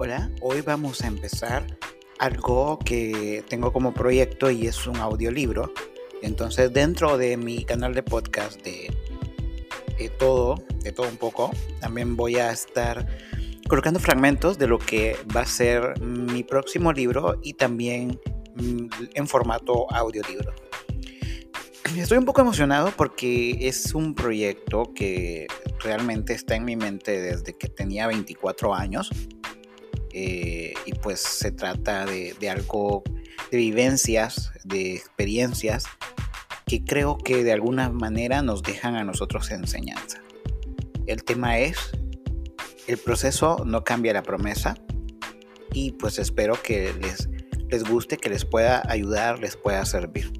Hola, hoy vamos a empezar algo que tengo como proyecto y es un audiolibro. Entonces dentro de mi canal de podcast de, todo, de todo un poco, también voy a estar colocando fragmentos de lo que va a ser mi próximo libro y también mm, en formato audiolibro. Estoy un poco emocionado porque es un proyecto que realmente está en mi mente desde que tenía 24 años eh, y pues se trata de, algo, de vivencias, de experiencias que creo que de alguna manera nos dejan a nosotros enseñanza. El tema es, el proceso no cambia la promesa y pues espero que les, les guste, que les pueda ayudar, les pueda servir.